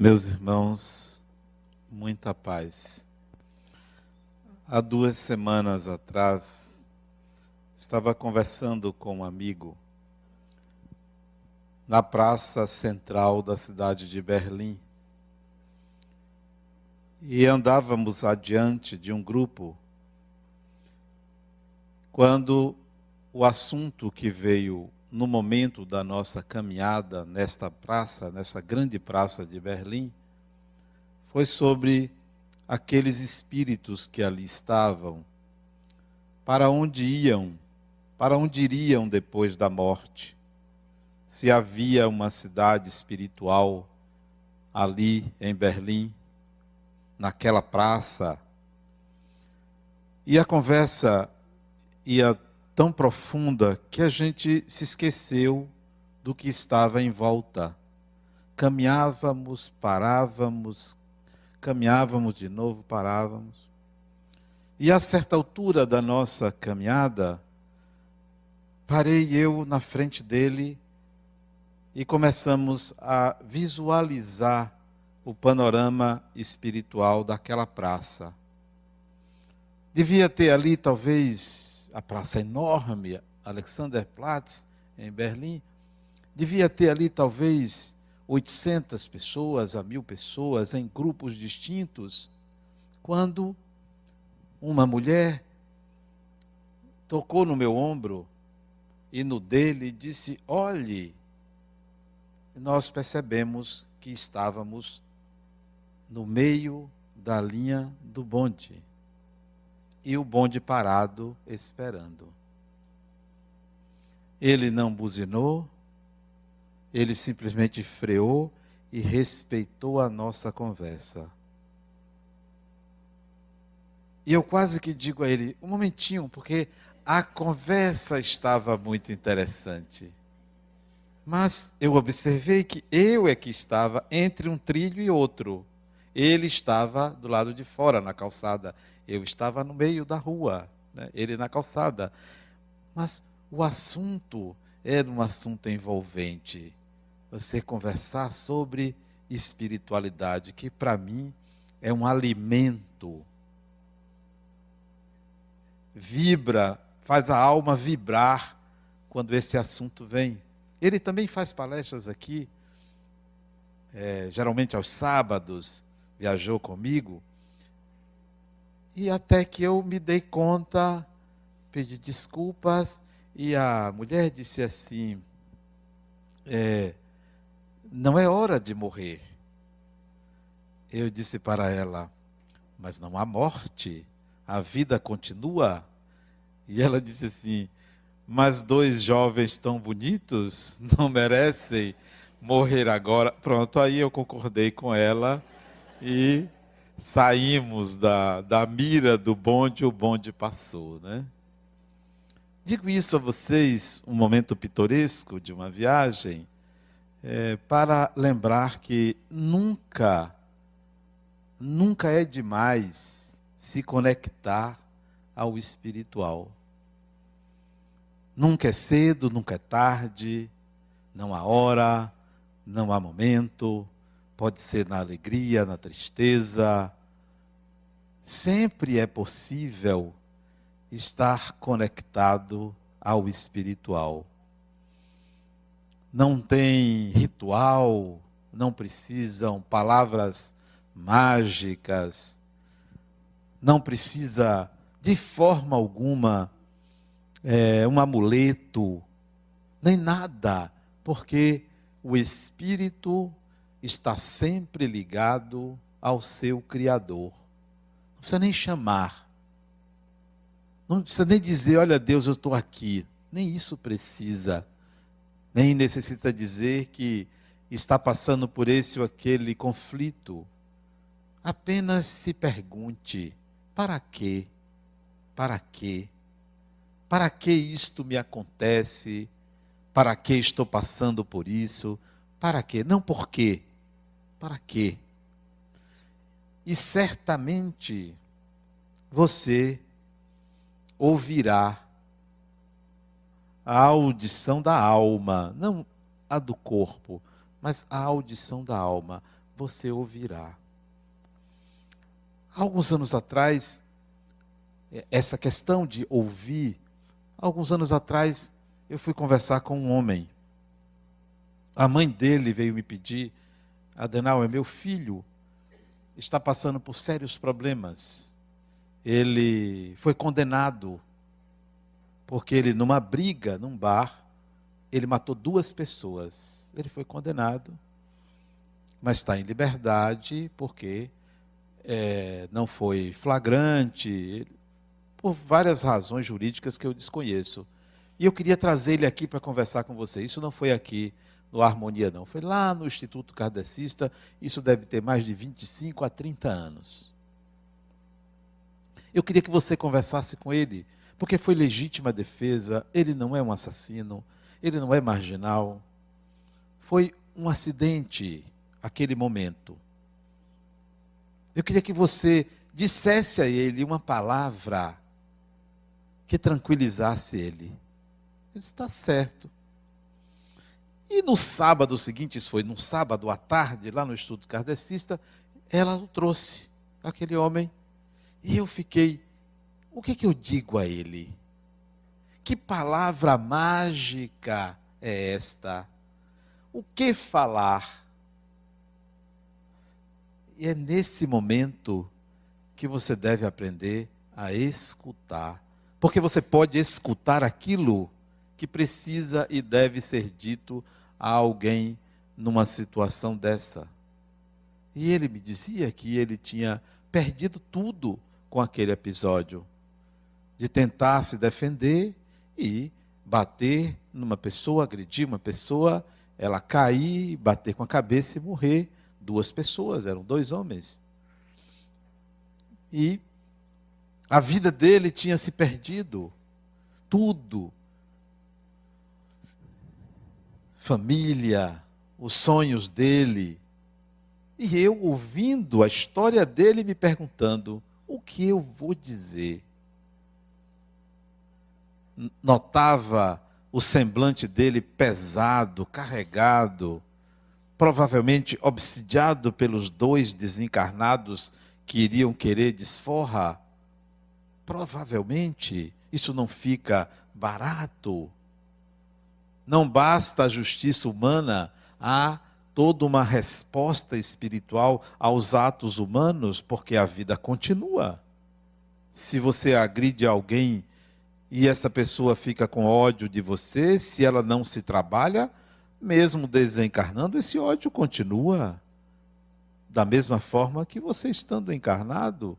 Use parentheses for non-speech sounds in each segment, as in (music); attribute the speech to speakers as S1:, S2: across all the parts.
S1: Meus irmãos, muita paz. Há duas semanas atrás, estava conversando com um amigo na praça central da cidade de Berlim. E andávamos adiante de um grupo quando o assunto que veio no momento da nossa caminhada nesta praça, nessa grande praça de Berlim, foi sobre aqueles espíritos que ali estavam, para onde iam, para onde iriam depois da morte. Se havia uma cidade espiritual ali em Berlim, naquela praça. E a conversa ia tão profunda que a gente se esqueceu do que estava em volta. Caminhávamos, parávamos, caminhávamos de novo, parávamos. E a certa altura da nossa caminhada, parei eu na frente dele e começamos a visualizar o panorama espiritual daquela praça. Devia ter ali talvez a praça enorme, Alexanderplatz, em Berlim, devia ter ali talvez 800 pessoas a mil pessoas em grupos distintos, quando uma mulher tocou no meu ombro e no dele e disse: Olhe, nós percebemos que estávamos no meio da linha do bonde e o bonde parado esperando. Ele não buzinou, ele simplesmente freou e respeitou a nossa conversa. E eu quase que digo a ele: um momentinho, porque a conversa estava muito interessante. Mas eu observei que eu é que estava entre um trilho e outro. Ele estava do lado de fora, na calçada. Eu estava no meio da rua, né? ele na calçada. Mas o assunto era um assunto envolvente. Você conversar sobre espiritualidade, que para mim é um alimento. Vibra, faz a alma vibrar quando esse assunto vem. Ele também faz palestras aqui, é, geralmente aos sábados, viajou comigo. E até que eu me dei conta, pedi desculpas, e a mulher disse assim: é, Não é hora de morrer. Eu disse para ela: Mas não há morte, a vida continua. E ela disse assim: Mas dois jovens tão bonitos (laughs) não merecem morrer agora. Pronto, aí eu concordei com ela e saímos da, da mira do bonde, o bonde passou, né? Digo isso a vocês, um momento pitoresco de uma viagem, é, para lembrar que nunca, nunca é demais se conectar ao espiritual. Nunca é cedo, nunca é tarde, não há hora, não há momento, pode ser na alegria, na tristeza. Sempre é possível estar conectado ao espiritual. Não tem ritual, não precisam palavras mágicas, não precisa de forma alguma é, um amuleto, nem nada, porque o Espírito está sempre ligado ao seu Criador. Não precisa nem chamar. Não precisa nem dizer, olha Deus, eu estou aqui. Nem isso precisa. Nem necessita dizer que está passando por esse ou aquele conflito. Apenas se pergunte: para quê? Para quê? Para que isto me acontece? Para que estou passando por isso? Para quê? Não por quê. Para quê? E certamente você ouvirá a audição da alma, não a do corpo, mas a audição da alma. você ouvirá. alguns anos atrás, essa questão de ouvir, alguns anos atrás, eu fui conversar com um homem. A mãe dele veio me pedir, Adenal, é meu filho, está passando por sérios problemas. Ele foi condenado porque ele, numa briga, num bar, ele matou duas pessoas. Ele foi condenado, mas está em liberdade porque é, não foi flagrante, por várias razões jurídicas que eu desconheço. E eu queria trazer ele aqui para conversar com você. Isso não foi aqui no Harmonia, não. Foi lá no Instituto Kardecista. Isso deve ter mais de 25 a 30 anos. Eu queria que você conversasse com ele, porque foi legítima defesa. Ele não é um assassino, ele não é marginal. Foi um acidente aquele momento. Eu queria que você dissesse a ele uma palavra que tranquilizasse ele. Ele está certo. E no sábado seguinte, isso foi no sábado à tarde, lá no estudo kardecista, ela o trouxe, aquele homem. E eu fiquei, o que, que eu digo a ele? Que palavra mágica é esta? O que falar? E é nesse momento que você deve aprender a escutar. Porque você pode escutar aquilo que precisa e deve ser dito a alguém numa situação dessa. E ele me dizia que ele tinha perdido tudo com aquele episódio de tentar se defender e bater numa pessoa, agredir uma pessoa, ela cair, bater com a cabeça e morrer. Duas pessoas, eram dois homens. E a vida dele tinha se perdido. Tudo família, os sonhos dele. E eu ouvindo a história dele me perguntando: o que eu vou dizer? Notava o semblante dele pesado, carregado, provavelmente obsidiado pelos dois desencarnados que iriam querer desforra. Provavelmente isso não fica barato não basta a justiça humana, há toda uma resposta espiritual aos atos humanos, porque a vida continua. Se você agride alguém e essa pessoa fica com ódio de você, se ela não se trabalha, mesmo desencarnando, esse ódio continua. Da mesma forma que você estando encarnado.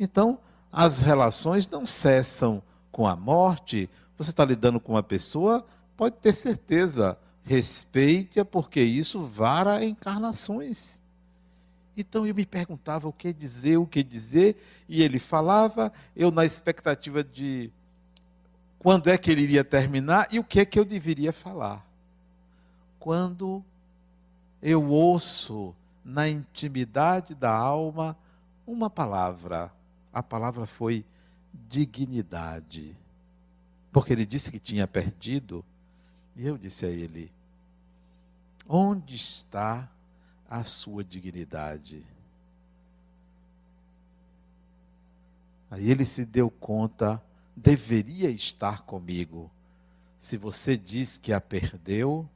S1: Então, as relações não cessam com a morte. Você está lidando com uma pessoa pode ter certeza, respeite-a, porque isso vara encarnações. Então eu me perguntava o que dizer, o que dizer, e ele falava, eu na expectativa de quando é que ele iria terminar e o que é que eu deveria falar. Quando eu ouço na intimidade da alma uma palavra, a palavra foi dignidade. Porque ele disse que tinha perdido e eu disse a ele: Onde está a sua dignidade? Aí ele se deu conta, deveria estar comigo. Se você diz que a perdeu,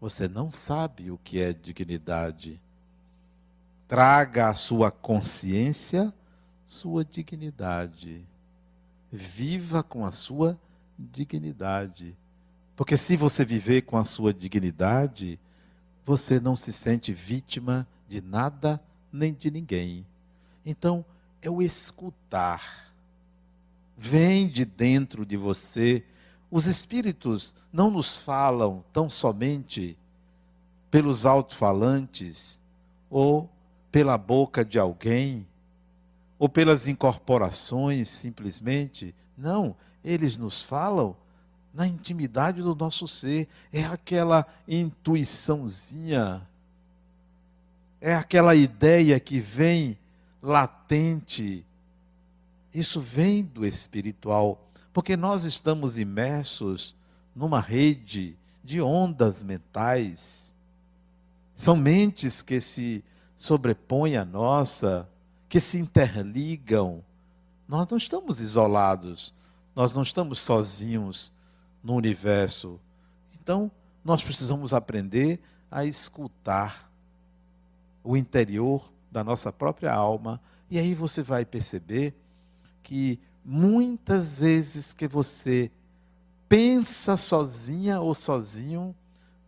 S1: você não sabe o que é dignidade. Traga à sua consciência sua dignidade. Viva com a sua dignidade. Porque se você viver com a sua dignidade, você não se sente vítima de nada nem de ninguém. Então, é o escutar. Vem de dentro de você. Os espíritos não nos falam tão somente pelos alto-falantes ou pela boca de alguém ou pelas incorporações simplesmente. Não, eles nos falam na intimidade do nosso ser. É aquela intuiçãozinha, é aquela ideia que vem latente. Isso vem do espiritual, porque nós estamos imersos numa rede de ondas mentais. São mentes que se sobrepõe a nossa, que se interligam. Nós não estamos isolados, nós não estamos sozinhos no universo. Então, nós precisamos aprender a escutar o interior da nossa própria alma, e aí você vai perceber que muitas vezes que você pensa sozinha ou sozinho,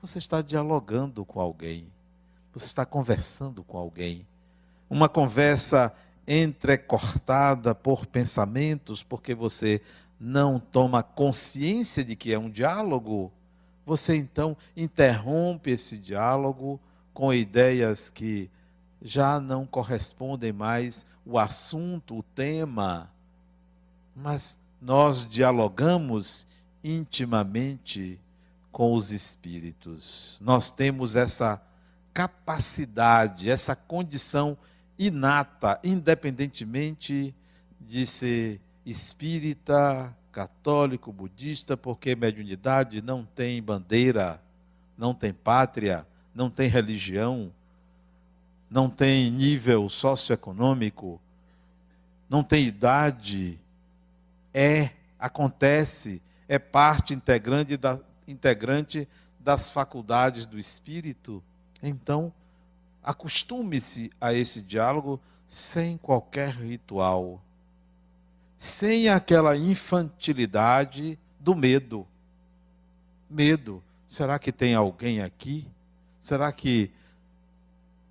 S1: você está dialogando com alguém, você está conversando com alguém. Uma conversa entrecortada por pensamentos, porque você não toma consciência de que é um diálogo, você então interrompe esse diálogo com ideias que já não correspondem mais o assunto, o tema, mas nós dialogamos intimamente com os espíritos. Nós temos essa capacidade, essa condição inata, independentemente de ser espírita, católico, budista, porque mediunidade não tem bandeira, não tem pátria, não tem religião, não tem nível socioeconômico, não tem idade, é, acontece, é parte integrante, da, integrante das faculdades do espírito. Então, acostume-se a esse diálogo sem qualquer ritual sem aquela infantilidade do medo. Medo. Será que tem alguém aqui? Será que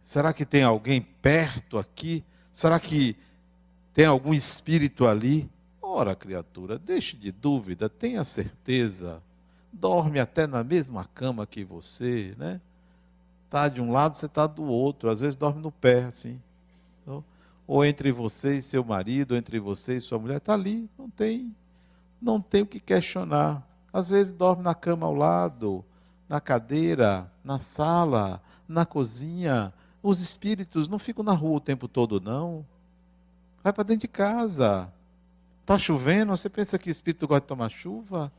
S1: será que tem alguém perto aqui? Será que tem algum espírito ali? Ora, criatura, deixe de dúvida, tenha certeza. Dorme até na mesma cama que você, né? Tá de um lado, você tá do outro. Às vezes dorme no pé, assim. Ou entre você e seu marido, ou entre você e sua mulher, está ali, não tem, não tem o que questionar. Às vezes dorme na cama ao lado, na cadeira, na sala, na cozinha. Os espíritos não ficam na rua o tempo todo, não. Vai para dentro de casa. Está chovendo, você pensa que espírito gosta de tomar chuva?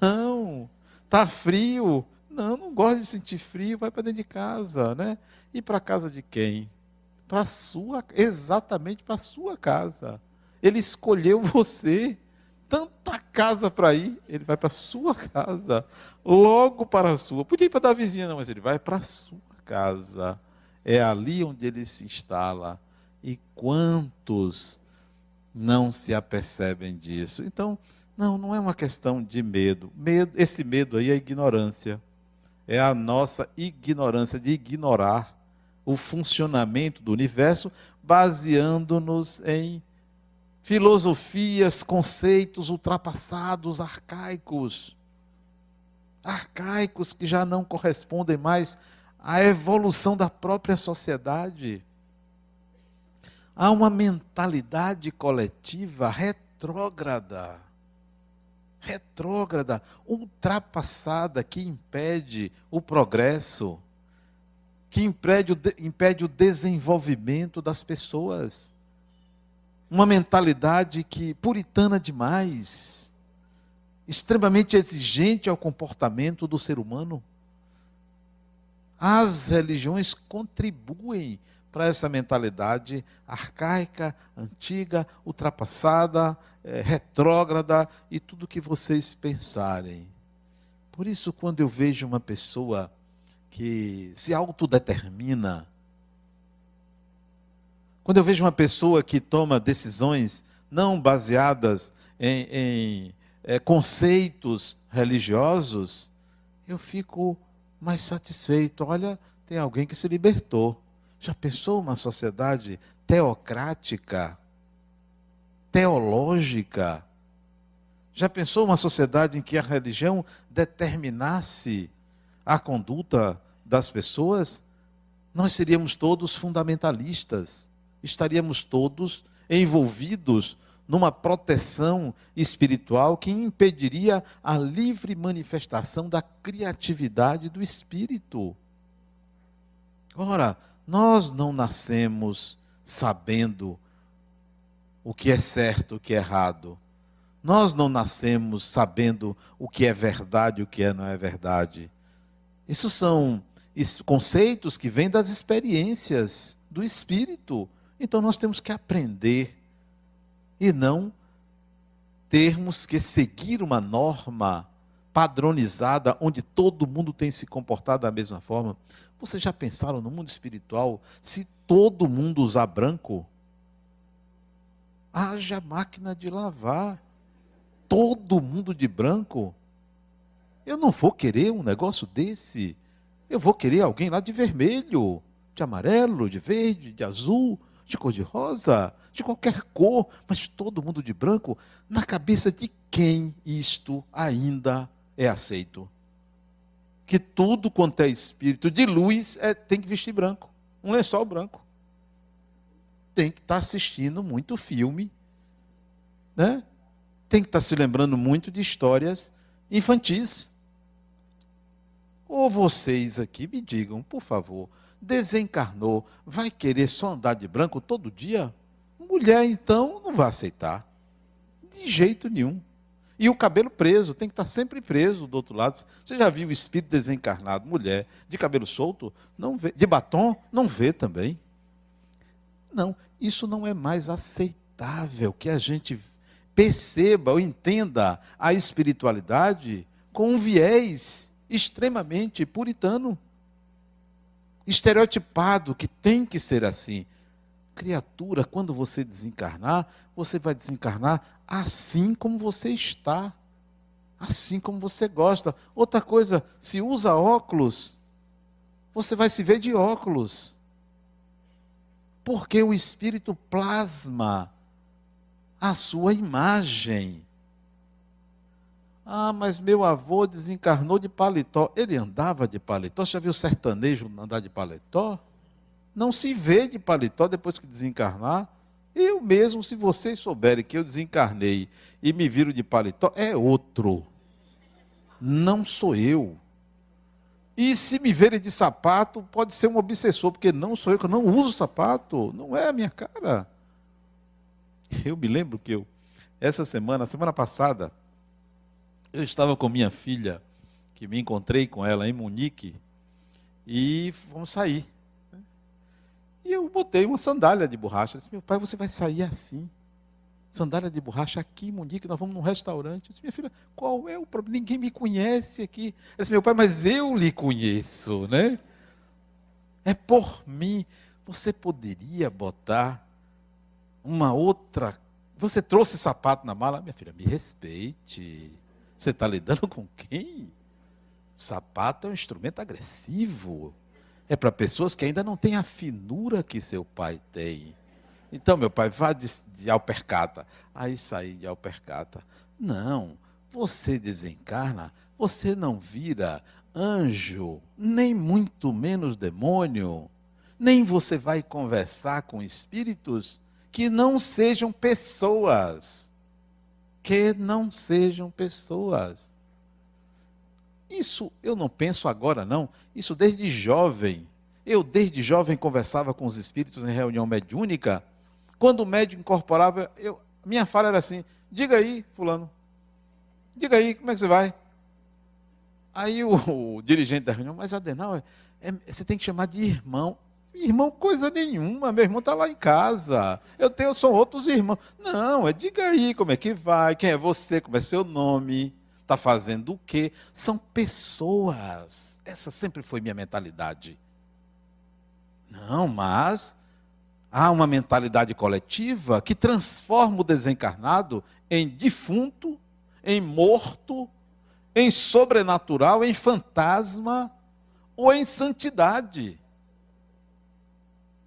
S1: Não. Está frio? Não, não gosta de sentir frio, vai para dentro de casa, né? E para casa de quem? Para sua, exatamente para sua casa. Ele escolheu você. Tanta casa para ir, ele vai para sua casa, logo para a sua. Podia ir para a vizinha, não, mas ele vai para sua casa. É ali onde ele se instala. E quantos não se apercebem disso? Então, não, não é uma questão de medo. medo. Esse medo aí é ignorância. É a nossa ignorância de ignorar o funcionamento do universo, baseando-nos em filosofias, conceitos ultrapassados, arcaicos. Arcaicos que já não correspondem mais à evolução da própria sociedade. Há uma mentalidade coletiva retrógrada, retrógrada, ultrapassada, que impede o progresso que impede o, impede o desenvolvimento das pessoas. Uma mentalidade que puritana demais, extremamente exigente ao comportamento do ser humano. As religiões contribuem para essa mentalidade arcaica, antiga, ultrapassada, é, retrógrada e tudo que vocês pensarem. Por isso, quando eu vejo uma pessoa que se autodetermina. Quando eu vejo uma pessoa que toma decisões não baseadas em, em é, conceitos religiosos, eu fico mais satisfeito. Olha, tem alguém que se libertou. Já pensou uma sociedade teocrática, teológica? Já pensou uma sociedade em que a religião determinasse a conduta das pessoas, nós seríamos todos fundamentalistas, estaríamos todos envolvidos numa proteção espiritual que impediria a livre manifestação da criatividade do espírito. Ora, nós não nascemos sabendo o que é certo, o que é errado. Nós não nascemos sabendo o que é verdade, o que é não é verdade. Isso são conceitos que vêm das experiências do espírito. Então nós temos que aprender e não termos que seguir uma norma padronizada onde todo mundo tem se comportado da mesma forma. Vocês já pensaram no mundo espiritual se todo mundo usar branco? Haja máquina de lavar. Todo mundo de branco? Eu não vou querer um negócio desse. Eu vou querer alguém lá de vermelho, de amarelo, de verde, de azul, de cor de rosa, de qualquer cor, mas todo mundo de branco. Na cabeça de quem isto ainda é aceito? Que tudo quanto é espírito de luz é, tem que vestir branco, um lençol branco. Tem que estar assistindo muito filme, né? Tem que estar se lembrando muito de histórias infantis. Ou vocês aqui me digam, por favor, desencarnou, vai querer só andar de branco todo dia? Mulher, então, não vai aceitar. De jeito nenhum. E o cabelo preso, tem que estar sempre preso do outro lado. Você já viu o espírito desencarnado, mulher, de cabelo solto? Não vê. De batom? Não vê também. Não, isso não é mais aceitável que a gente perceba ou entenda a espiritualidade com um viés extremamente puritano, estereotipado, que tem que ser assim. Criatura, quando você desencarnar, você vai desencarnar assim como você está, assim como você gosta. Outra coisa, se usa óculos, você vai se ver de óculos. Porque o espírito plasma a sua imagem. Ah, mas meu avô desencarnou de paletó. Ele andava de paletó. Você já viu sertanejo andar de paletó? Não se vê de paletó depois que desencarnar. Eu mesmo, se vocês souberem que eu desencarnei e me viro de paletó, é outro. Não sou eu. E se me verem de sapato, pode ser um obsessor, porque não sou eu que não uso sapato. Não é a minha cara. Eu me lembro que eu, essa semana, semana passada, eu estava com minha filha, que me encontrei com ela em Munique, e vamos sair. E eu botei uma sandália de borracha. Eu disse, meu pai, você vai sair assim? Sandália de borracha aqui em Munique, nós vamos num restaurante. Eu disse, minha filha, qual é o problema? Ninguém me conhece aqui. Eu disse, meu pai, mas eu lhe conheço, né? É por mim. Você poderia botar uma outra. Você trouxe sapato na mala? Minha filha, me respeite. Você está lidando com quem? Sapato é um instrumento agressivo. É para pessoas que ainda não têm a finura que seu pai tem. Então, meu pai, vá de, de alpercata. Aí saí de alpercata. Não, você desencarna, você não vira anjo, nem muito menos demônio. Nem você vai conversar com espíritos que não sejam pessoas que não sejam pessoas. Isso eu não penso agora, não. Isso desde jovem. Eu, desde jovem, conversava com os espíritos em reunião mediúnica. Quando o médium incorporava, eu, minha fala era assim: diga aí, Fulano, diga aí, como é que você vai? Aí o, o dirigente da reunião, mas Adenal, é, é, você tem que chamar de irmão. Irmão, coisa nenhuma, meu irmão está lá em casa. Eu tenho, são outros irmãos. Não, é diga aí como é que vai, quem é você, como é seu nome, está fazendo o quê? São pessoas. Essa sempre foi minha mentalidade. Não, mas há uma mentalidade coletiva que transforma o desencarnado em defunto, em morto, em sobrenatural, em fantasma ou em santidade.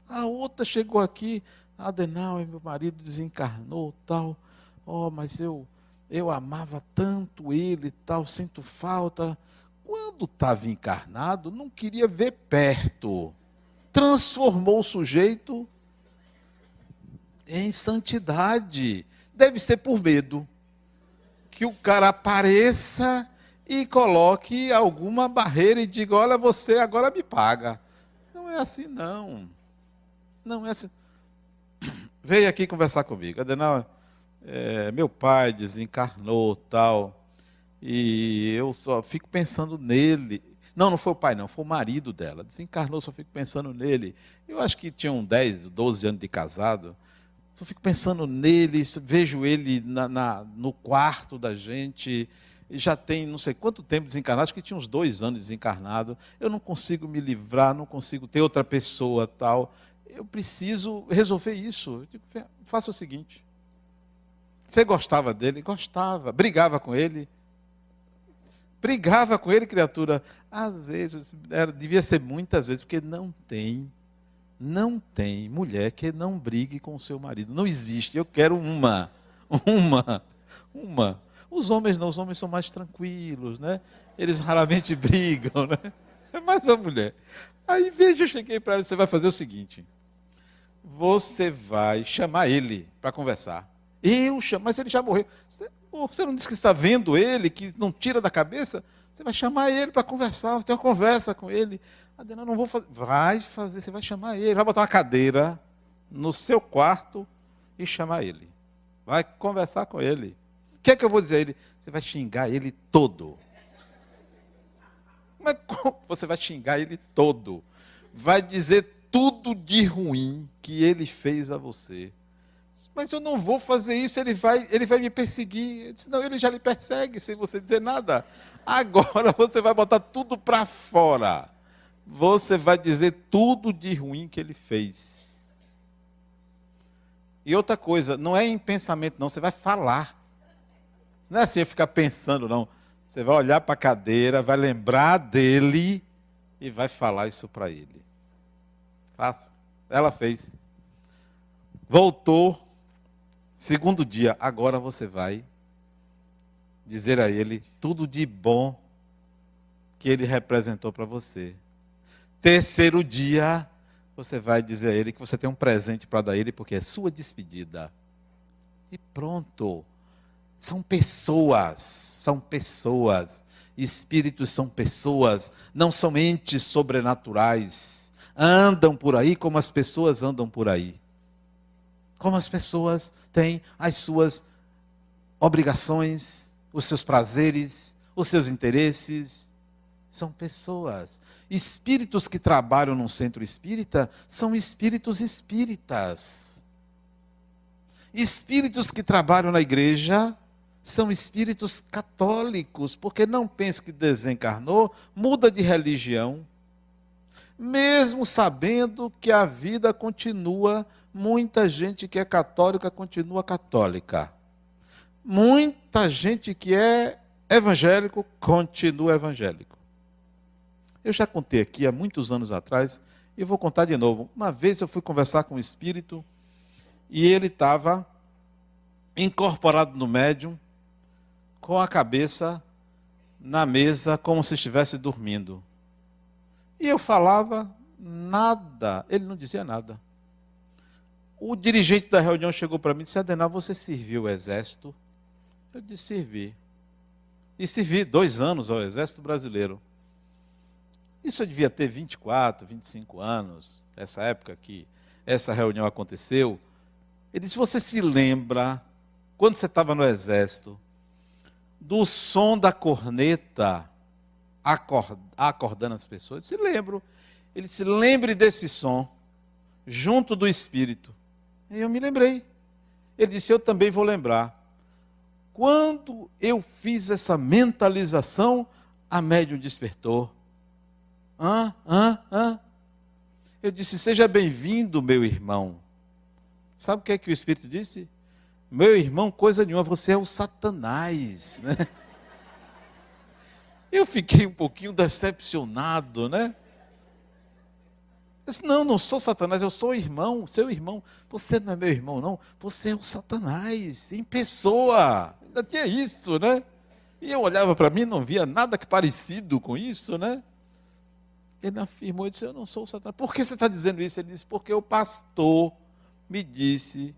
S1: A outra chegou aqui, Adenal, meu marido desencarnou, tal. Oh, mas eu eu amava tanto ele, tal, sinto falta. Quando estava encarnado, não queria ver perto. Transformou o sujeito em santidade. Deve ser por medo que o cara apareça e coloque alguma barreira e diga: Olha, você agora me paga. Não é assim, não. Não, é assim. Veio aqui conversar comigo. Adenal, é, meu pai desencarnou tal. E eu só fico pensando nele. Não, não foi o pai, não, foi o marido dela. Desencarnou, só fico pensando nele. Eu acho que tinham 10, 12 anos de casado. Só fico pensando nele, vejo ele na, na, no quarto da gente. Já tem não sei quanto tempo desencarnado, acho que tinha uns dois anos desencarnado. Eu não consigo me livrar, não consigo ter outra pessoa tal. Eu preciso resolver isso. Faça o seguinte. Você gostava dele? Gostava. Brigava com ele? Brigava com ele, criatura? Às vezes, era, devia ser muitas vezes, porque não tem, não tem mulher que não brigue com o seu marido. Não existe. Eu quero uma, uma, uma. Os homens não, os homens são mais tranquilos, né? Eles raramente (laughs) brigam, né? É mais a mulher. Aí veja, eu cheguei para ele, você vai fazer o seguinte: você vai chamar ele para conversar. Eu chamo, mas ele já morreu. Você, você não disse que está vendo ele, que não tira da cabeça? Você vai chamar ele para conversar, ter uma conversa com ele. Adena, não vou fazer. Vai fazer, você vai chamar ele, vai botar uma cadeira no seu quarto e chamar ele. Vai conversar com ele. O que é que eu vou dizer a ele? Você vai xingar ele todo. Como? Você vai xingar ele todo. Vai dizer tudo de ruim que ele fez a você. Mas eu não vou fazer isso, ele vai, ele vai me perseguir. Eu disse, não, ele já lhe persegue sem você dizer nada. Agora (laughs) você vai botar tudo para fora. Você vai dizer tudo de ruim que ele fez. E outra coisa, não é em pensamento, não, você vai falar. Não é assim ficar pensando, não. Você vai olhar para a cadeira, vai lembrar dele e vai falar isso para ele. Faça. Ela fez. Voltou Segundo dia, agora você vai dizer a ele tudo de bom que ele representou para você. Terceiro dia, você vai dizer a ele que você tem um presente para dar a ele, porque é sua despedida. E pronto. São pessoas, são pessoas. Espíritos são pessoas, não são entes sobrenaturais. Andam por aí como as pessoas andam por aí. Como as pessoas têm as suas obrigações, os seus prazeres, os seus interesses. São pessoas. Espíritos que trabalham num centro espírita são espíritos espíritas. Espíritos que trabalham na igreja são espíritos católicos, porque não pense que desencarnou, muda de religião, mesmo sabendo que a vida continua muita gente que é católica continua católica. Muita gente que é evangélico continua evangélico. Eu já contei aqui há muitos anos atrás e vou contar de novo. Uma vez eu fui conversar com um espírito e ele estava incorporado no médium com a cabeça na mesa como se estivesse dormindo. E eu falava nada, ele não dizia nada. O dirigente da reunião chegou para mim e disse: Adenal, você serviu o exército? Eu disse: servi. E servi dois anos ao exército brasileiro. Isso eu devia ter 24, 25 anos, essa época que essa reunião aconteceu. Ele disse: Você se lembra, quando você estava no exército, do som da corneta acordando as pessoas? Disse: Lembro. Ele se lembre desse som, junto do Espírito. E eu me lembrei. Ele disse: Eu também vou lembrar. Quando eu fiz essa mentalização, a médium despertou. Hã? Hã? Hã? Eu disse: Seja bem-vindo, meu irmão. Sabe o que é que o Espírito disse? Meu irmão, coisa nenhuma, você é o Satanás. Né? (laughs) Eu fiquei um pouquinho decepcionado, né? Eu disse, não, não sou Satanás, eu sou irmão, seu irmão. Você não é meu irmão, não. Você é o Satanás, em pessoa. Ainda tinha isso, né? E eu olhava para mim não via nada que parecido com isso, né? Ele afirmou, e disse, eu não sou o Satanás. Por que você está dizendo isso? Ele disse, porque o pastor me disse,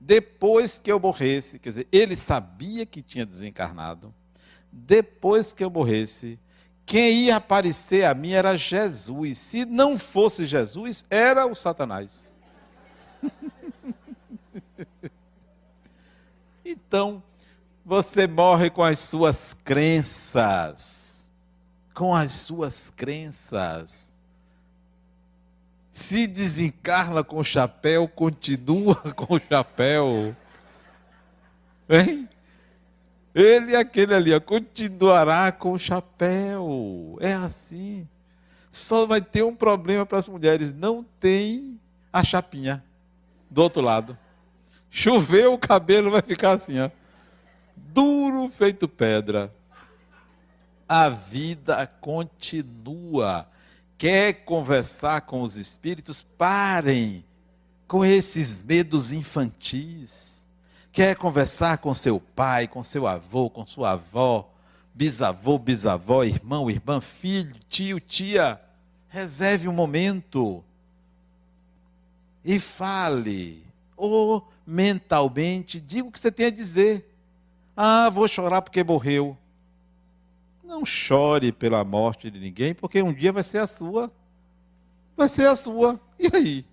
S1: depois que eu morresse, quer dizer, ele sabia que tinha desencarnado, depois que eu morresse, quem ia aparecer a mim era Jesus. Se não fosse Jesus, era o Satanás. (laughs) então, você morre com as suas crenças. com as suas crenças. Se desencarna com o chapéu, continua (laughs) com o chapéu. Hein? Ele, aquele ali, ó, continuará com o chapéu. É assim. Só vai ter um problema para as mulheres: não tem a chapinha do outro lado. Choveu, o cabelo vai ficar assim, ó, duro feito pedra. A vida continua. Quer conversar com os espíritos? Parem com esses medos infantis. Quer conversar com seu pai, com seu avô, com sua avó, bisavô, bisavó, irmão, irmã, filho, tio, tia? Reserve um momento e fale. Ou mentalmente, diga o que você tem a dizer. Ah, vou chorar porque morreu. Não chore pela morte de ninguém, porque um dia vai ser a sua. Vai ser a sua. E aí?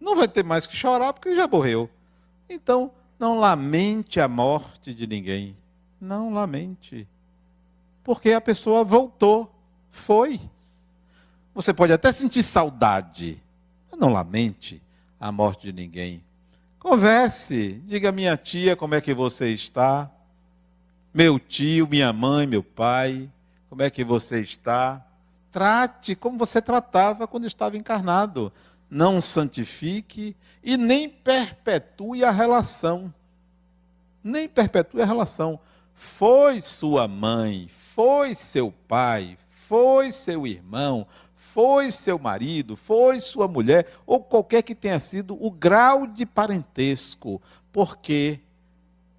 S1: Não vai ter mais que chorar porque já morreu. Então, não lamente a morte de ninguém. Não lamente. Porque a pessoa voltou, foi. Você pode até sentir saudade, mas não lamente a morte de ninguém. Converse, diga minha tia como é que você está, meu tio, minha mãe, meu pai, como é que você está. Trate como você tratava quando estava encarnado. Não santifique e nem perpetue a relação. Nem perpetue a relação. Foi sua mãe, foi seu pai, foi seu irmão, foi seu marido, foi sua mulher, ou qualquer que tenha sido o grau de parentesco, porque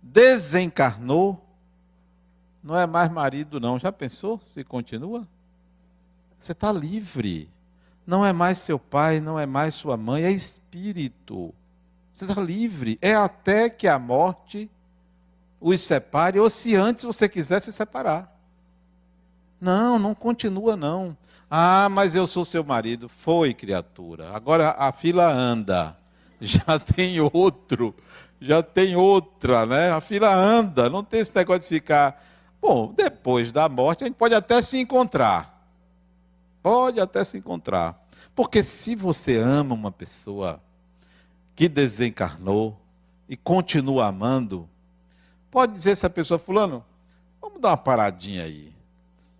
S1: desencarnou, não é mais marido, não. Já pensou se continua? Você está livre. Não é mais seu pai, não é mais sua mãe, é espírito. Você está livre. É até que a morte os separe, ou se antes você quiser se separar. Não, não continua, não. Ah, mas eu sou seu marido. Foi, criatura. Agora a fila anda. (laughs) Já tem outro. Já tem outra, né? A fila anda. Não tem esse negócio de ficar. Bom, depois da morte a gente pode até se encontrar. Pode até se encontrar. Porque se você ama uma pessoa que desencarnou e continua amando, pode dizer essa pessoa, fulano, vamos dar uma paradinha aí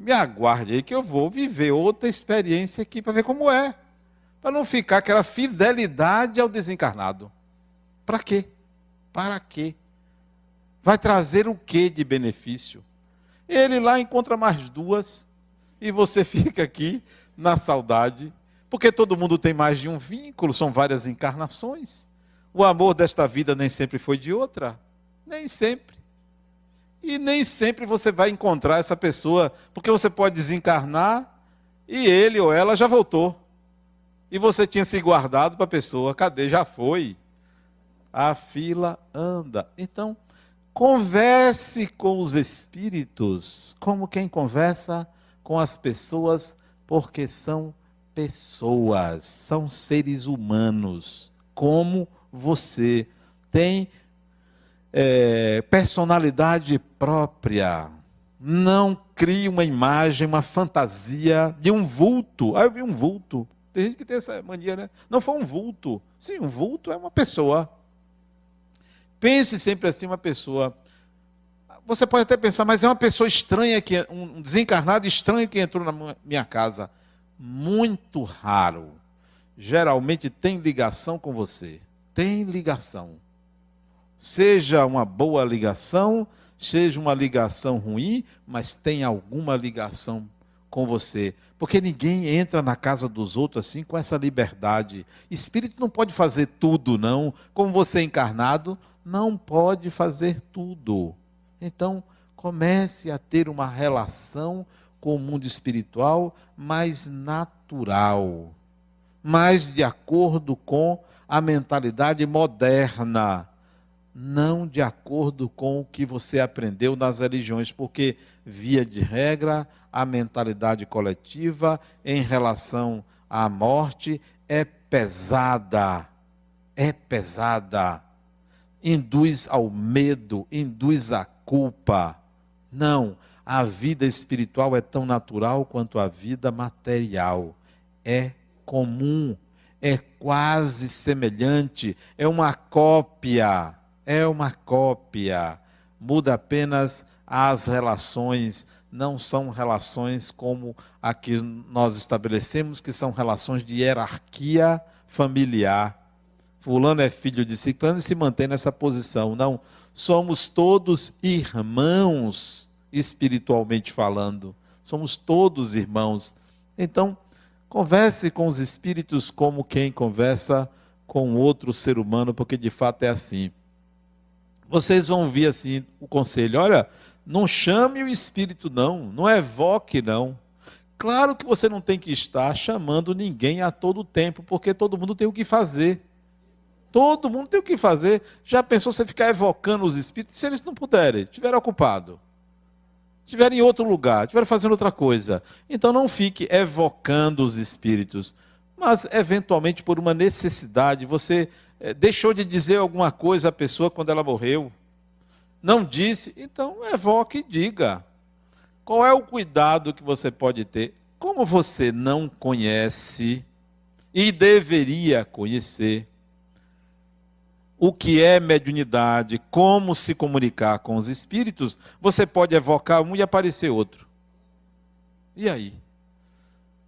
S1: me aguarde aí que eu vou viver outra experiência aqui para ver como é. Para não ficar aquela fidelidade ao desencarnado. Para quê? Para quê? Vai trazer o que de benefício? Ele lá encontra mais duas e você (laughs) fica aqui na saudade, porque todo mundo tem mais de um vínculo, são várias encarnações. O amor desta vida nem sempre foi de outra, nem sempre. E nem sempre você vai encontrar essa pessoa, porque você pode desencarnar e ele ou ela já voltou. E você tinha se guardado para a pessoa, cadê? Já foi. A fila anda. Então, converse com os espíritos como quem conversa com as pessoas, porque são pessoas, são seres humanos, como você. Tem é, personalidade própria. Não crie uma imagem, uma fantasia de um vulto. Ah, eu vi um vulto. Tem gente que tem essa mania, né? Não foi um vulto. Sim, um vulto é uma pessoa. Pense sempre assim, uma pessoa. Você pode até pensar, mas é uma pessoa estranha, que um desencarnado estranho que entrou na minha casa. Muito raro. Geralmente tem ligação com você. Tem ligação. Seja uma boa ligação, seja uma ligação ruim, mas tem alguma ligação com você. Porque ninguém entra na casa dos outros assim com essa liberdade. Espírito não pode fazer tudo, não. Como você é encarnado, não pode fazer tudo. Então, comece a ter uma relação com o mundo espiritual mais natural, mais de acordo com a mentalidade moderna não de acordo com o que você aprendeu nas religiões, porque, via de regra, a mentalidade coletiva em relação à morte é pesada. É pesada. Induz ao medo, induz à culpa. Não. A vida espiritual é tão natural quanto a vida material. É comum, é quase semelhante, é uma cópia, é uma cópia. Muda apenas as relações, não são relações como a que nós estabelecemos, que são relações de hierarquia familiar. Fulano é filho de Ciclano e se mantém nessa posição. Não, somos todos irmãos, espiritualmente falando. Somos todos irmãos. Então, converse com os espíritos como quem conversa com outro ser humano, porque de fato é assim. Vocês vão ouvir assim o conselho: olha, não chame o espírito, não, não evoque, não. Claro que você não tem que estar chamando ninguém a todo tempo, porque todo mundo tem o que fazer. Todo mundo tem o que fazer. Já pensou você ficar evocando os espíritos se eles não puderem, estiverem ocupados, estiverem em outro lugar, estiverem fazendo outra coisa. Então não fique evocando os espíritos. Mas, eventualmente, por uma necessidade, você é, deixou de dizer alguma coisa à pessoa quando ela morreu. Não disse, então evoque e diga. Qual é o cuidado que você pode ter? Como você não conhece e deveria conhecer o que é mediunidade, como se comunicar com os espíritos, você pode evocar um e aparecer outro. E aí?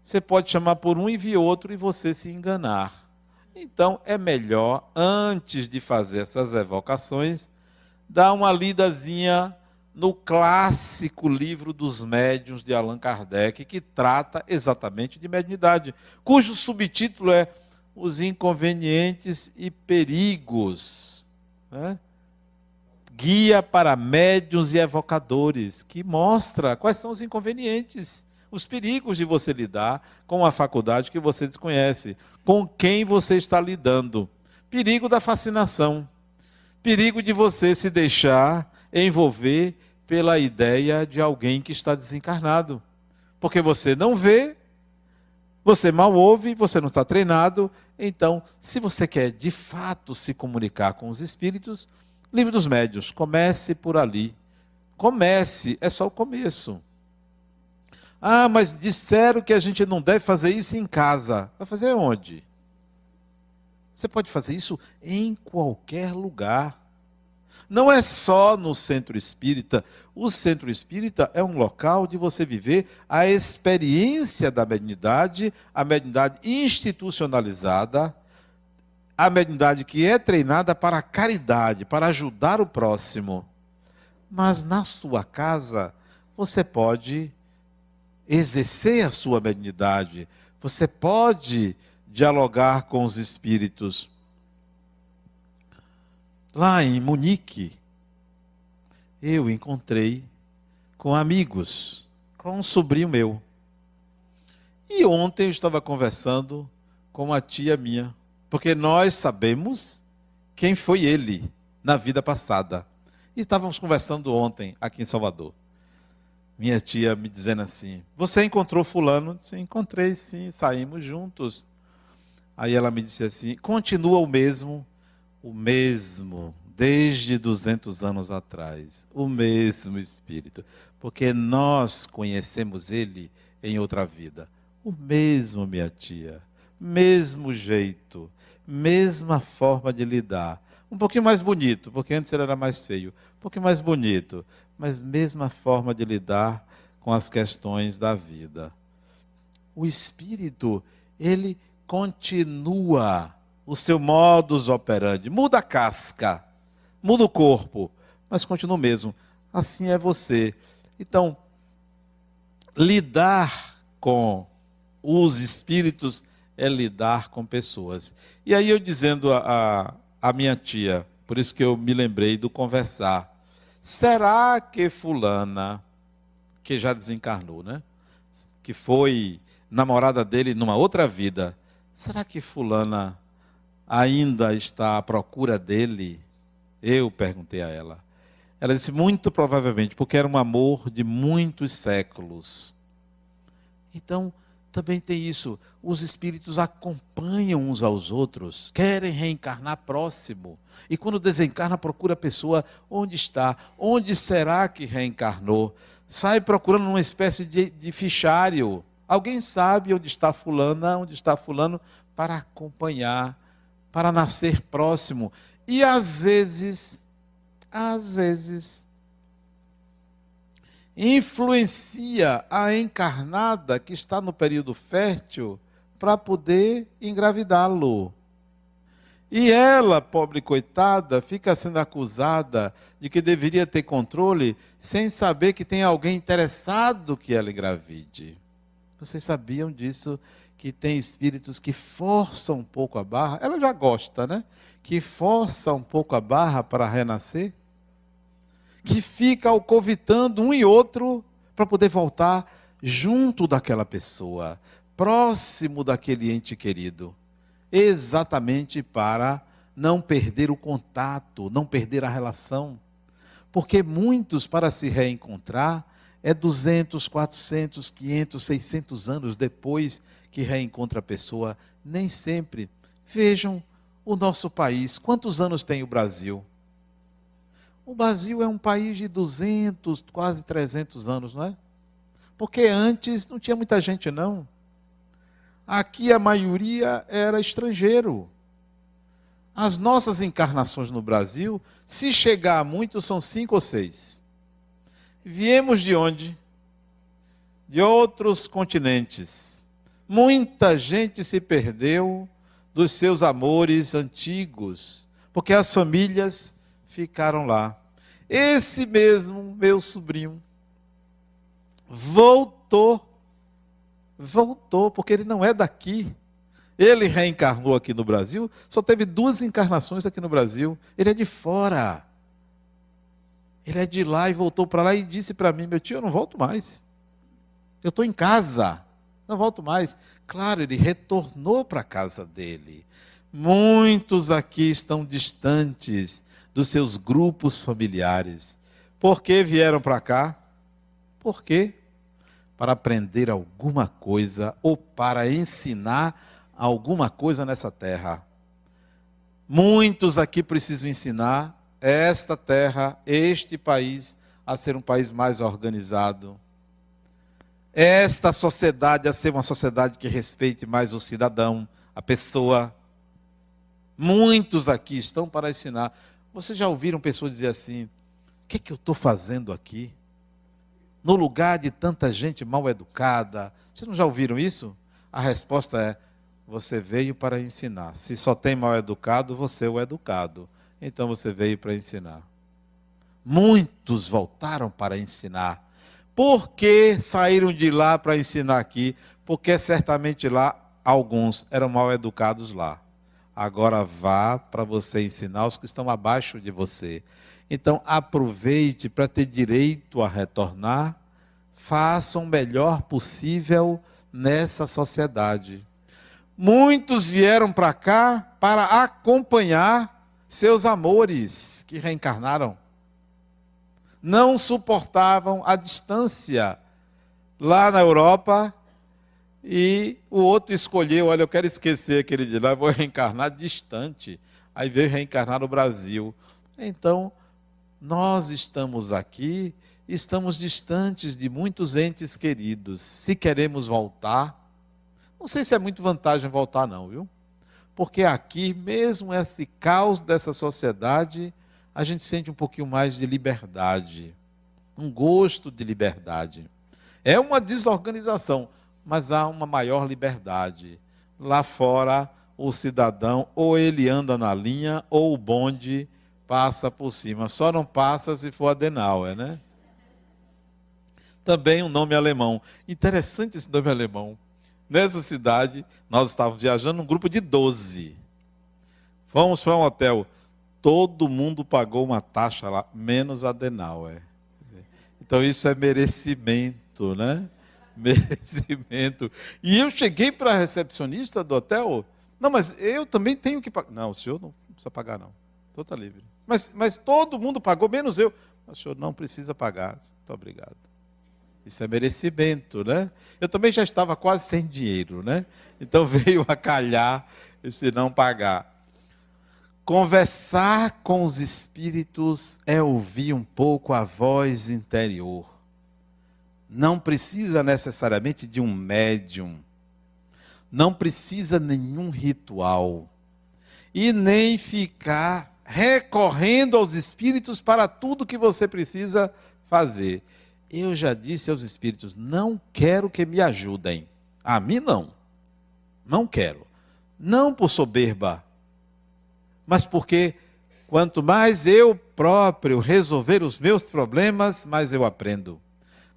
S1: Você pode chamar por um e vir outro e você se enganar. Então é melhor, antes de fazer essas evocações, dar uma lidazinha no clássico livro dos médiuns de Allan Kardec, que trata exatamente de mediunidade, cujo subtítulo é Os Inconvenientes e Perigos. Né? Guia para médiuns e evocadores, que mostra quais são os inconvenientes, os perigos de você lidar com a faculdade que você desconhece, com quem você está lidando. Perigo da fascinação, perigo de você se deixar envolver pela ideia de alguém que está desencarnado. Porque você não vê, você mal ouve, você não está treinado. Então, se você quer de fato se comunicar com os espíritos, livro dos médios, comece por ali. Comece, é só o começo. Ah, mas disseram que a gente não deve fazer isso em casa. Vai fazer onde? Você pode fazer isso em qualquer lugar. Não é só no centro espírita. O centro espírita é um local de você viver a experiência da mediunidade, a mediunidade institucionalizada, a mediunidade que é treinada para a caridade, para ajudar o próximo. Mas na sua casa, você pode exercer a sua mediunidade, você pode dialogar com os espíritos lá em Munique, eu encontrei com amigos, com um sobrinho meu. E ontem eu estava conversando com uma tia minha, porque nós sabemos quem foi ele na vida passada. E estávamos conversando ontem aqui em Salvador. Minha tia me dizendo assim: Você encontrou Fulano? Sim, encontrei, sim, saímos juntos. Aí ela me disse assim: Continua o mesmo o mesmo desde 200 anos atrás, o mesmo Espírito, porque nós conhecemos Ele em outra vida. O mesmo, minha tia, mesmo jeito, mesma forma de lidar. Um pouquinho mais bonito, porque antes ele era mais feio. Um pouquinho mais bonito, mas mesma forma de lidar com as questões da vida. O Espírito, ele continua o seu modus operandi. Muda a casca, muda o corpo, mas continua o mesmo. Assim é você. Então, lidar com os espíritos é lidar com pessoas. E aí eu dizendo a, a, a minha tia, por isso que eu me lembrei do conversar. Será que fulana, que já desencarnou, né? Que foi namorada dele numa outra vida, será que fulana ainda está à procura dele? Eu perguntei a ela. Ela disse: muito provavelmente, porque era um amor de muitos séculos. Então, também tem isso. Os espíritos acompanham uns aos outros, querem reencarnar próximo. E quando desencarna, procura a pessoa onde está, onde será que reencarnou. Sai procurando uma espécie de, de fichário. Alguém sabe onde está fulana, onde está fulano, para acompanhar, para nascer próximo. E às vezes, às vezes, influencia a encarnada que está no período fértil para poder engravidá-lo. E ela, pobre coitada, fica sendo acusada de que deveria ter controle sem saber que tem alguém interessado que ela engravide. Vocês sabiam disso? Que tem espíritos que forçam um pouco a barra? Ela já gosta, né? Que força um pouco a barra para renascer? que fica alcovitando um e outro para poder voltar junto daquela pessoa, próximo daquele ente querido, exatamente para não perder o contato, não perder a relação. Porque muitos, para se reencontrar, é 200, 400, 500, 600 anos depois que reencontra a pessoa, nem sempre. Vejam o nosso país, quantos anos tem o Brasil? O Brasil é um país de 200, quase 300 anos, não é? Porque antes não tinha muita gente, não. Aqui a maioria era estrangeiro. As nossas encarnações no Brasil, se chegar a muito, são cinco ou seis. Viemos de onde? De outros continentes. Muita gente se perdeu dos seus amores antigos, porque as famílias ficaram lá. Esse mesmo meu sobrinho voltou, voltou, porque ele não é daqui. Ele reencarnou aqui no Brasil, só teve duas encarnações aqui no Brasil. Ele é de fora. Ele é de lá e voltou para lá e disse para mim: Meu tio, eu não volto mais. Eu estou em casa, não volto mais. Claro, ele retornou para a casa dele. Muitos aqui estão distantes dos seus grupos familiares. Por que vieram para cá? Por quê? Para aprender alguma coisa ou para ensinar alguma coisa nessa terra. Muitos aqui precisam ensinar esta terra, este país, a ser um país mais organizado. Esta sociedade a ser uma sociedade que respeite mais o cidadão, a pessoa. Muitos aqui estão para ensinar. Vocês já ouviram pessoas dizer assim: o que, é que eu estou fazendo aqui? No lugar de tanta gente mal educada. Vocês não já ouviram isso? A resposta é: você veio para ensinar. Se só tem mal educado, você é o educado. Então você veio para ensinar. Muitos voltaram para ensinar. Por que saíram de lá para ensinar aqui? Porque certamente lá alguns eram mal educados lá. Agora vá para você ensinar os que estão abaixo de você. Então aproveite para ter direito a retornar. Faça o melhor possível nessa sociedade. Muitos vieram para cá para acompanhar seus amores que reencarnaram. Não suportavam a distância. Lá na Europa, e o outro escolheu, olha, eu quero esquecer aquele de lá, vou reencarnar distante. Aí veio reencarnar no Brasil. Então, nós estamos aqui, estamos distantes de muitos entes queridos. Se queremos voltar, não sei se é muito vantagem voltar, não, viu? Porque aqui, mesmo esse caos dessa sociedade, a gente sente um pouquinho mais de liberdade, um gosto de liberdade. É uma desorganização mas há uma maior liberdade. Lá fora, o cidadão, ou ele anda na linha, ou o bonde passa por cima. Só não passa se for Adenauer, né? Também um nome alemão. Interessante esse nome alemão. Nessa cidade, nós estávamos viajando um grupo de 12. Fomos para um hotel. Todo mundo pagou uma taxa lá, menos Adenauer. Então isso é merecimento, né? (laughs) merecimento. E eu cheguei para a recepcionista do hotel, não, mas eu também tenho que pagar. Não, o senhor não precisa pagar, não. Estou está livre. Mas, mas todo mundo pagou, menos eu. O senhor não precisa pagar. Muito obrigado. Isso é merecimento, né? Eu também já estava quase sem dinheiro, né? Então (laughs) veio a calhar esse não pagar. Conversar com os espíritos é ouvir um pouco a voz interior. Não precisa necessariamente de um médium. Não precisa nenhum ritual. E nem ficar recorrendo aos espíritos para tudo que você precisa fazer. Eu já disse aos espíritos: não quero que me ajudem. A mim não. Não quero. Não por soberba, mas porque quanto mais eu próprio resolver os meus problemas, mais eu aprendo.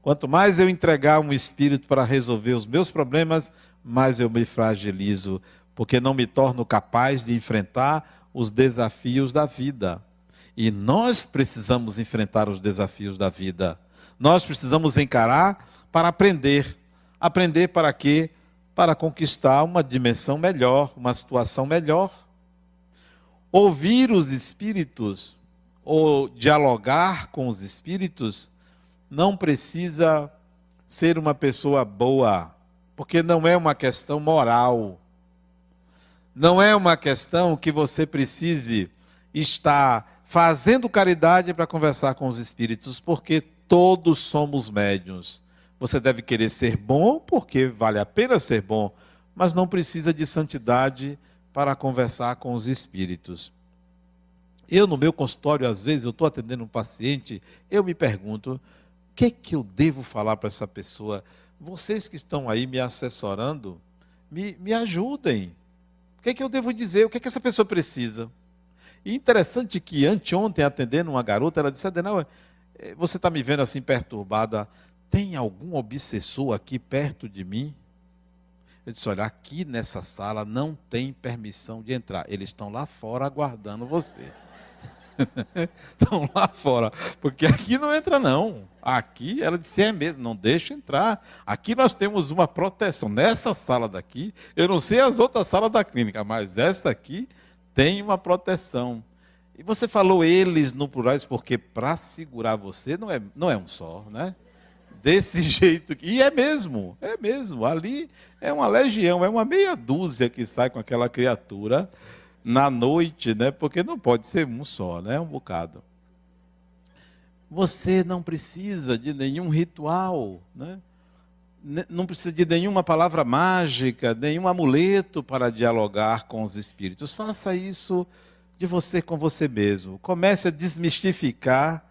S1: Quanto mais eu entregar um espírito para resolver os meus problemas, mais eu me fragilizo, porque não me torno capaz de enfrentar os desafios da vida. E nós precisamos enfrentar os desafios da vida. Nós precisamos encarar para aprender. Aprender para quê? Para conquistar uma dimensão melhor, uma situação melhor. Ouvir os espíritos ou dialogar com os espíritos não precisa ser uma pessoa boa, porque não é uma questão moral. Não é uma questão que você precise estar fazendo caridade para conversar com os espíritos, porque todos somos médiuns. Você deve querer ser bom, porque vale a pena ser bom, mas não precisa de santidade para conversar com os espíritos. Eu, no meu consultório, às vezes, eu estou atendendo um paciente, eu me pergunto: o que, que eu devo falar para essa pessoa? Vocês que estão aí me assessorando, me, me ajudem. O que, que eu devo dizer? O que, que essa pessoa precisa? E interessante que anteontem, atendendo uma garota, ela disse: Adenal, eh, você está me vendo assim perturbada? Tem algum obsessor aqui perto de mim? Eu disse: Olha, aqui nessa sala não tem permissão de entrar. Eles estão lá fora aguardando você. (laughs) estão lá fora. Porque aqui não entra, não. Aqui, ela disse: É mesmo, não deixa entrar. Aqui nós temos uma proteção. Nessa sala daqui, eu não sei as outras salas da clínica, mas esta aqui tem uma proteção. E você falou eles no plural, porque para segurar você não é, não é um só, né? Desse (laughs) jeito. E é mesmo, é mesmo. Ali é uma legião, é uma meia dúzia que sai com aquela criatura na noite, né? Porque não pode ser um só, né? Um bocado. Você não precisa de nenhum ritual, né? não precisa de nenhuma palavra mágica, nenhum amuleto para dialogar com os espíritos. Faça isso de você com você mesmo. Comece a desmistificar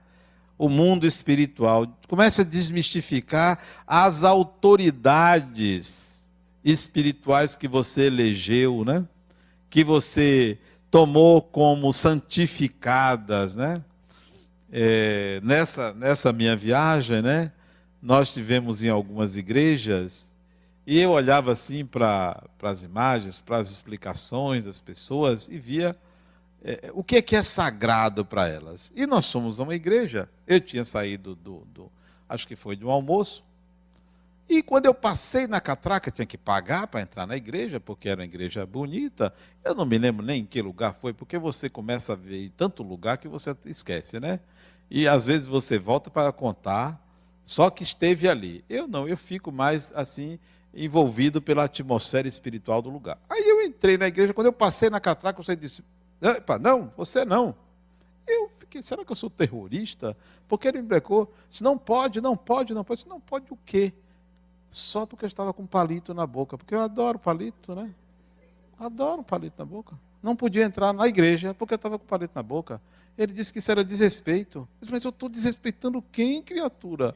S1: o mundo espiritual. Comece a desmistificar as autoridades espirituais que você elegeu, né? Que você tomou como santificadas, né? É, nessa, nessa minha viagem, né? Nós tivemos em algumas igrejas e eu olhava assim para as imagens, para as explicações das pessoas e via é, o que é que é sagrado para elas. E nós somos uma igreja. Eu tinha saído do, do, acho que foi de um almoço. E quando eu passei na catraca, tinha que pagar para entrar na igreja, porque era uma igreja bonita. Eu não me lembro nem em que lugar foi, porque você começa a ver em tanto lugar que você esquece, né? E às vezes você volta para contar, só que esteve ali. Eu não, eu fico mais assim, envolvido pela atmosfera espiritual do lugar. Aí eu entrei na igreja, quando eu passei na catraca, você disse: Epa, não, você não. Eu fiquei, será que eu sou terrorista? Porque ele me brecou. Se não pode, não pode, não pode. Se não pode o quê? Só porque eu estava com palito na boca. Porque eu adoro palito, né? Adoro palito na boca. Não podia entrar na igreja porque eu estava com palito na boca. Ele disse que isso era desrespeito. Disse, mas eu estou desrespeitando quem, criatura?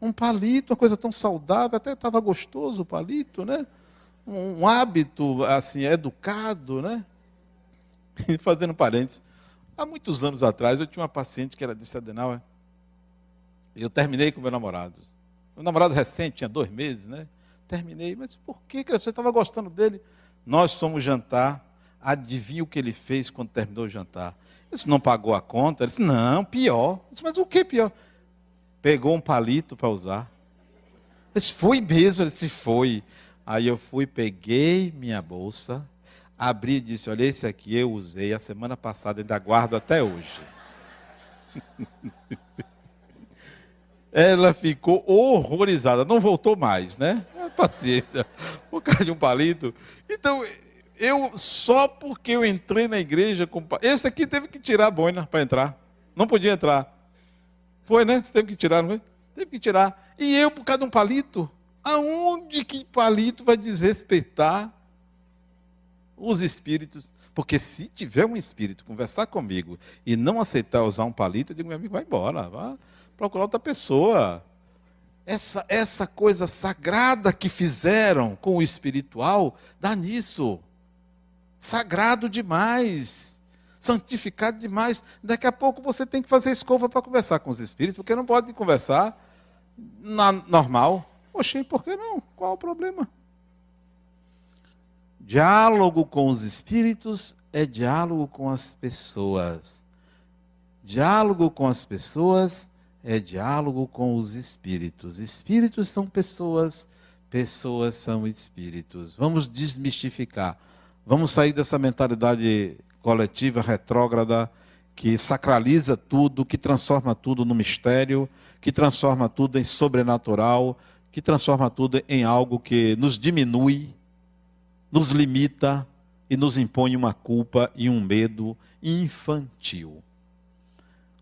S1: Um palito, uma coisa tão saudável, até estava gostoso o palito, né? Um, um hábito assim, educado, né? (laughs) fazendo parênteses, há muitos anos atrás eu tinha uma paciente que era disse, Adenauer, eu terminei com meu namorado. Meu namorado recente, tinha dois meses, né? Terminei, mas por que você estava gostando dele? Nós somos jantar, adivinha o que ele fez quando terminou o jantar? Ele disse, não pagou a conta? Ele disse, não, pior. Disse, mas o que pior? Pegou um palito para usar. Ele disse, foi mesmo? Ele disse, foi. Aí eu fui, peguei minha bolsa, abri e disse: Olha, esse aqui eu usei a semana passada, ainda guardo até hoje. (laughs) ela ficou horrorizada, não voltou mais, né? É, paciência, por causa de um palito. Então, eu, só porque eu entrei na igreja com. Esse aqui teve que tirar a boina para entrar. Não podia entrar. Foi, né? Você teve que tirar, não foi? Teve que tirar. E eu, por causa de um palito, aonde que palito vai desrespeitar os espíritos? Porque se tiver um espírito conversar comigo e não aceitar usar um palito, eu digo, meu amigo, vai embora, vá procurar outra pessoa. Essa, essa coisa sagrada que fizeram com o espiritual, dá nisso. Sagrado demais. Santificado demais. Daqui a pouco você tem que fazer escova para conversar com os espíritos, porque não pode conversar na, normal. Oxê, por que não? Qual o problema? Diálogo com os espíritos é diálogo com as pessoas. Diálogo com as pessoas é diálogo com os espíritos. Espíritos são pessoas, pessoas são espíritos. Vamos desmistificar. Vamos sair dessa mentalidade coletiva retrógrada que sacraliza tudo, que transforma tudo no mistério, que transforma tudo em sobrenatural, que transforma tudo em algo que nos diminui nos limita e nos impõe uma culpa e um medo infantil.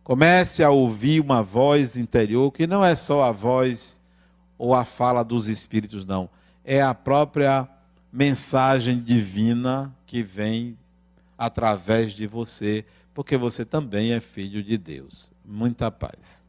S1: Comece a ouvir uma voz interior que não é só a voz ou a fala dos espíritos, não. É a própria mensagem divina que vem através de você, porque você também é filho de Deus. Muita paz.